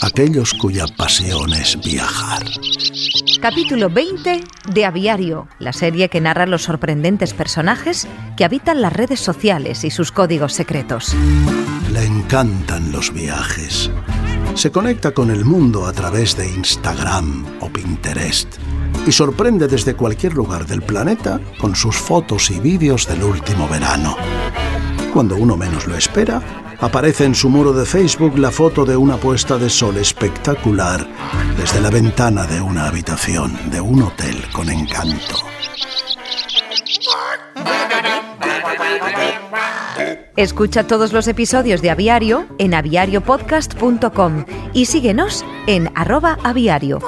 Aquellos cuya pasión es viajar. Capítulo 20 de Aviario, la serie que narra los sorprendentes personajes que habitan las redes sociales y sus códigos secretos. Le encantan los viajes. Se conecta con el mundo a través de Instagram o Pinterest y sorprende desde cualquier lugar del planeta con sus fotos y vídeos del último verano. Cuando uno menos lo espera, aparece en su muro de Facebook la foto de una puesta de sol espectacular desde la ventana de una habitación de un hotel con encanto. Escucha todos los episodios de Aviario en aviariopodcast.com y síguenos en arroba aviario.